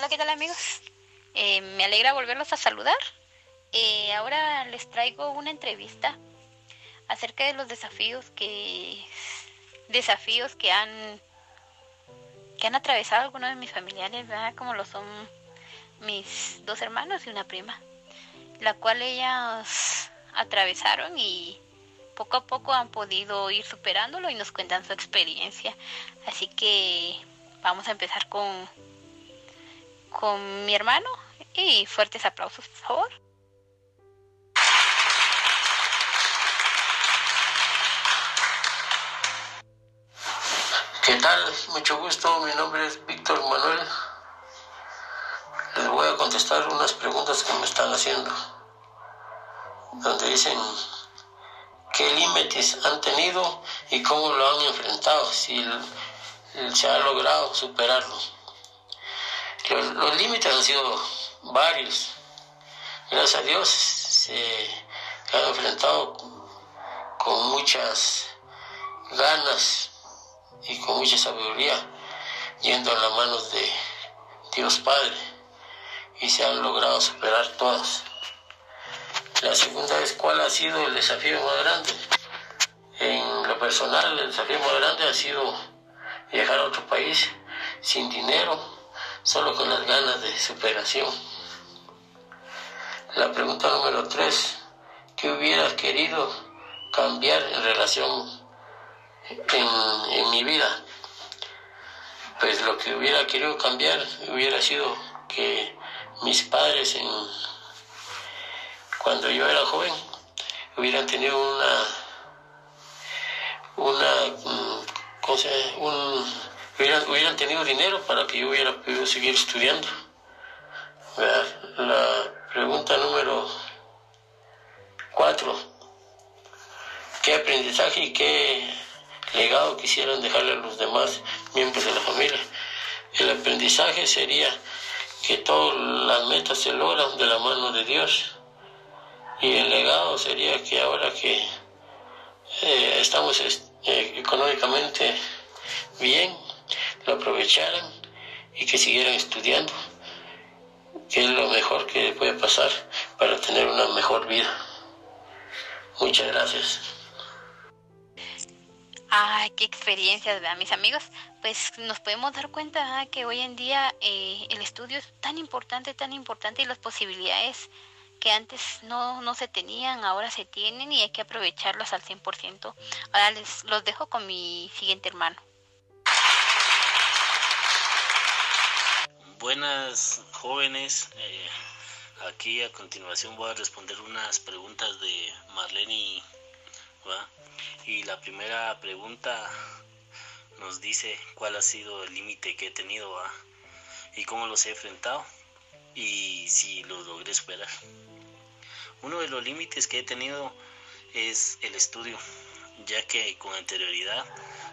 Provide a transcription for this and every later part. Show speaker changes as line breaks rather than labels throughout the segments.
Hola, ¿qué tal amigos? Eh, me alegra volverlos a saludar. Eh, ahora les traigo una entrevista acerca de los desafíos que desafíos que han que han atravesado algunos de mis familiares, como lo son mis dos hermanos y una prima, la cual ellas atravesaron y poco a poco han podido ir superándolo y nos cuentan su experiencia. Así que vamos a empezar con con mi hermano y fuertes aplausos, por favor.
¿Qué tal? Mucho gusto, mi nombre es Víctor Manuel. Les voy a contestar unas preguntas que me están haciendo, donde dicen qué límites han tenido y cómo lo han enfrentado, si se ha logrado superarlo. Los, límites han sido varios. Gracias a Dios se han enfrentado con muchas ganas y con mucha sabiduría, yendo en las manos de Dios Padre, y se han logrado superar todas. La segunda es cuál ha sido el desafío más grande. En lo personal, el desafío más grande ha sido viajar a otro país sin dinero, solo con las ganas de superación. La pregunta número tres, ¿qué hubieras querido cambiar en relación en, mi vida? Pues lo que hubiera querido cambiar hubiera sido que mis padres en, cuando yo era joven hubieran tenido una una mm, cosa, un, hubieran, tenido dinero para que yo hubiera podido seguir estudiando. La pregunta número cuatro. ¿Qué aprendizaje y qué legado quisieran dejarle a los demás miembros de la familia? El aprendizaje sería que todas las metas se logran de la mano de Dios. Y el legado sería que ahora que eh, estamos eh, económicamente bien, lo aprovecharan y que siguieran estudiando, que es lo mejor que puede pasar para tener una mejor vida. Muchas gracias.
Ay, qué experiencias, ¿verdad? mis amigos. Pues nos podemos dar cuenta que hoy en día eh, el estudio es tan importante, tan importante y las posibilidades que antes no, no se tenían, ahora se tienen y hay que aprovecharlas al 100%. Ahora les los dejo con mi siguiente hermano.
Buenas jóvenes, eh, aquí a continuación voy a responder unas preguntas de Marlene y la primera pregunta nos dice cuál ha sido el límite que he tenido y cómo los he enfrentado y si los logré superar. Uno de los límites que he tenido es el estudio, ya que con anterioridad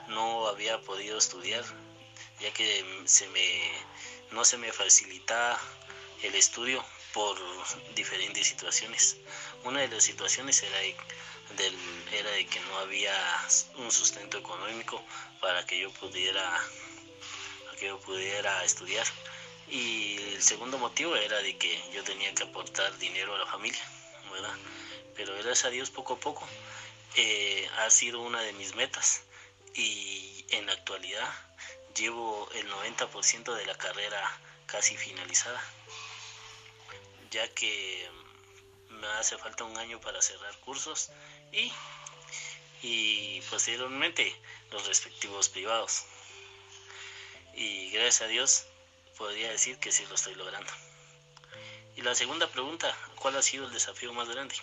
no había podido estudiar, ya que se me no se me facilita el estudio por diferentes situaciones. Una de las situaciones era de, era de que no había un sustento económico para que yo pudiera que yo pudiera estudiar y el segundo motivo era de que yo tenía que aportar dinero a la familia, ¿verdad? Pero gracias a Dios poco a poco eh, ha sido una de mis metas y en la actualidad llevo el 90% de la carrera casi finalizada, ya que me hace falta un año para cerrar cursos y, y posteriormente los respectivos privados. Y gracias a Dios podría decir que sí lo estoy logrando. Y la segunda pregunta, ¿cuál ha sido el desafío más grande?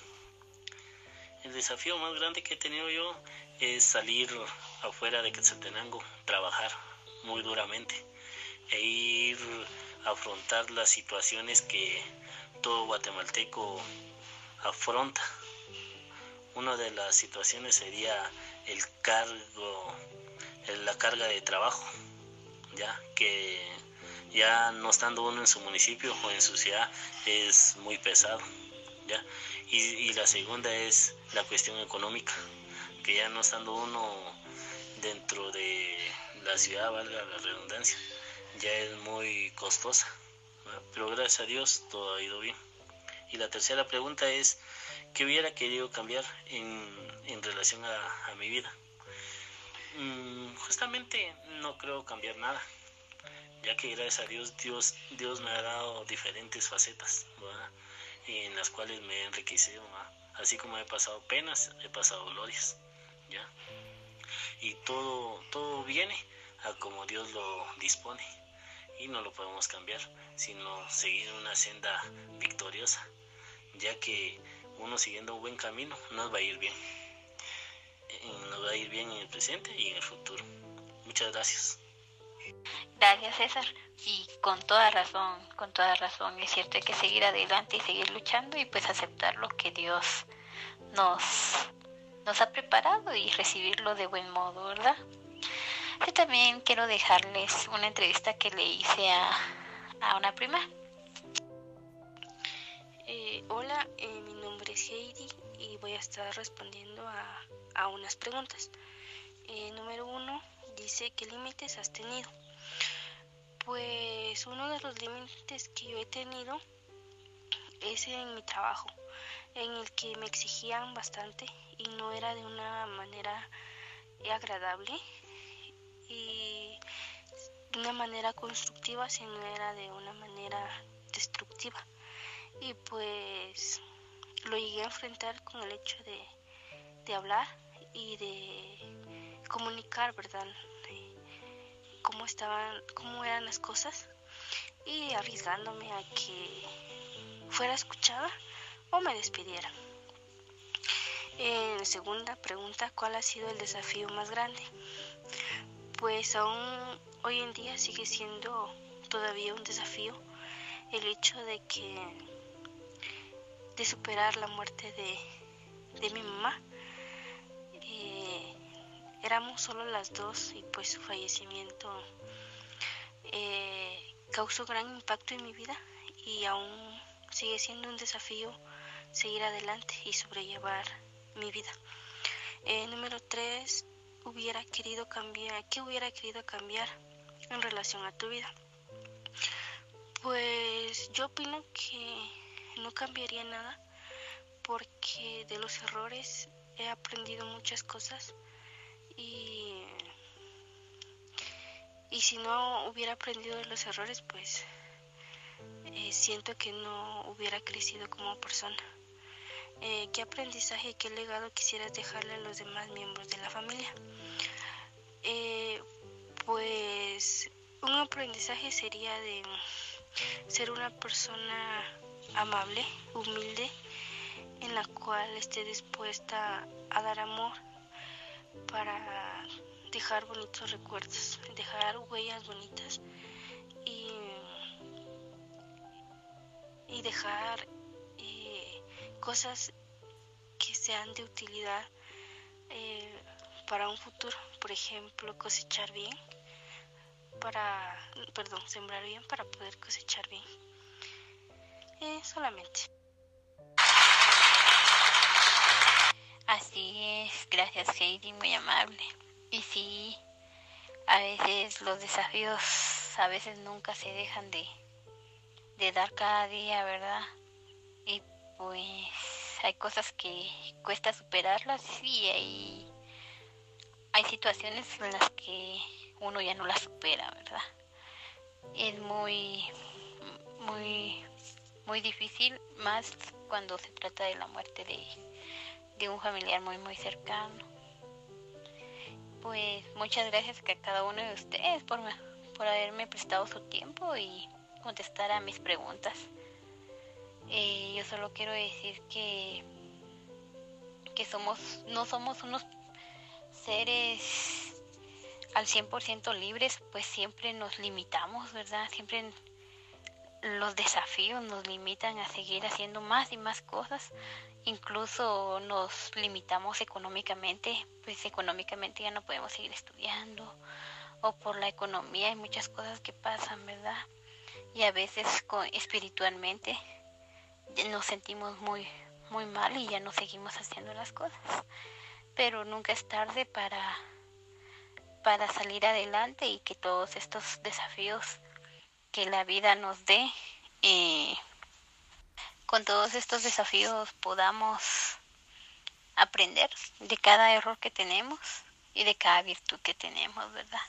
El desafío más grande que he tenido yo es salir afuera de Quetzaltenango, trabajar, muy duramente e ir a afrontar las situaciones que todo guatemalteco afronta. Una de las situaciones sería el cargo, la carga de trabajo, ya que ya no estando uno en su municipio o en su ciudad es muy pesado, ya. Y, y la segunda es la cuestión económica, que ya no estando uno dentro de la ciudad, valga la redundancia, ya es muy costosa, pero gracias a Dios todo ha ido bien. Y la tercera pregunta es, ¿qué hubiera querido cambiar en, en relación a, a, mi vida? Mm, justamente no creo cambiar nada, ya que gracias a Dios, Dios, Dios me ha dado diferentes facetas, en las cuales me he enriquecido, así como he pasado penas, he pasado glorias, ¿ya? Y todo, todo viene a como Dios lo dispone y no lo podemos cambiar, sino seguir una senda victoriosa, ya que uno siguiendo un buen camino nos va a ir bien, nos va a ir bien en el presente y en el futuro. Muchas gracias.
Gracias César. Y con toda razón, con toda razón, es cierto, hay que seguir adelante y seguir luchando y pues aceptar lo que Dios nos, nos ha preparado y recibirlo de buen modo, ¿verdad? Yo también quiero dejarles una entrevista que le hice a, a una prima.
Eh, hola, eh, mi nombre es Heidi y voy a estar respondiendo a, a unas preguntas. Eh, número uno dice, ¿qué límites has tenido? Pues uno de los límites que yo he tenido es en mi trabajo, en el que me exigían bastante y no era de una manera agradable y de una manera constructiva, sino era de una manera destructiva. Y pues lo llegué a enfrentar con el hecho de, de hablar y de comunicar, ¿verdad? cómo estaban, cómo eran las cosas y arriesgándome a que fuera escuchada o me despidiera. En segunda pregunta, ¿cuál ha sido el desafío más grande? Pues aún hoy en día sigue siendo todavía un desafío el hecho de que de superar la muerte de, de mi mamá éramos solo las dos y pues su fallecimiento eh, causó gran impacto en mi vida y aún sigue siendo un desafío seguir adelante y sobrellevar mi vida. Eh, número tres, hubiera querido cambiar, ¿qué hubiera querido cambiar en relación a tu vida? Pues yo opino que no cambiaría nada porque de los errores he aprendido muchas cosas y, y si no hubiera aprendido de los errores, pues eh, siento que no hubiera crecido como persona. Eh, ¿Qué aprendizaje y qué legado quisieras dejarle a los demás miembros de la familia? Eh, pues un aprendizaje sería de ser una persona amable, humilde, en la cual esté dispuesta a dar amor para dejar bonitos recuerdos, dejar huellas bonitas y, y dejar cosas que sean de utilidad eh, para un futuro, por ejemplo, cosechar bien, para, perdón, sembrar bien para poder cosechar bien. Eh, solamente.
Así es, gracias Heidi, muy amable. Y sí, a veces los desafíos a veces nunca se dejan de, de dar cada día, ¿verdad? Pues hay cosas que cuesta superarlas y hay, hay situaciones en las que uno ya no las supera, ¿verdad? Es muy, muy, muy difícil, más cuando se trata de la muerte de de un familiar muy muy cercano. Pues muchas gracias a cada uno de ustedes por, por haberme prestado su tiempo y contestar a mis preguntas. Eh, yo solo quiero decir que, que somos, no somos unos seres al 100% libres, pues siempre nos limitamos, ¿verdad? Siempre los desafíos nos limitan a seguir haciendo más y más cosas incluso nos limitamos económicamente, pues económicamente ya no podemos seguir estudiando o por la economía hay muchas cosas que pasan, ¿verdad? Y a veces espiritualmente nos sentimos muy muy mal y ya no seguimos haciendo las cosas. Pero nunca es tarde para para salir adelante y que todos estos desafíos que la vida nos dé eh, con todos estos desafíos podamos aprender de cada error que tenemos y de cada virtud que tenemos, ¿verdad?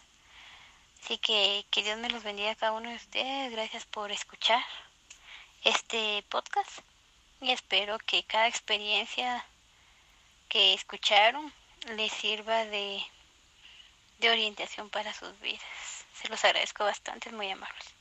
Así que que Dios me los bendiga a cada uno de ustedes. Gracias por escuchar este podcast y espero que cada experiencia que escucharon les sirva de, de orientación para sus vidas. Se los agradezco bastante, es muy amables.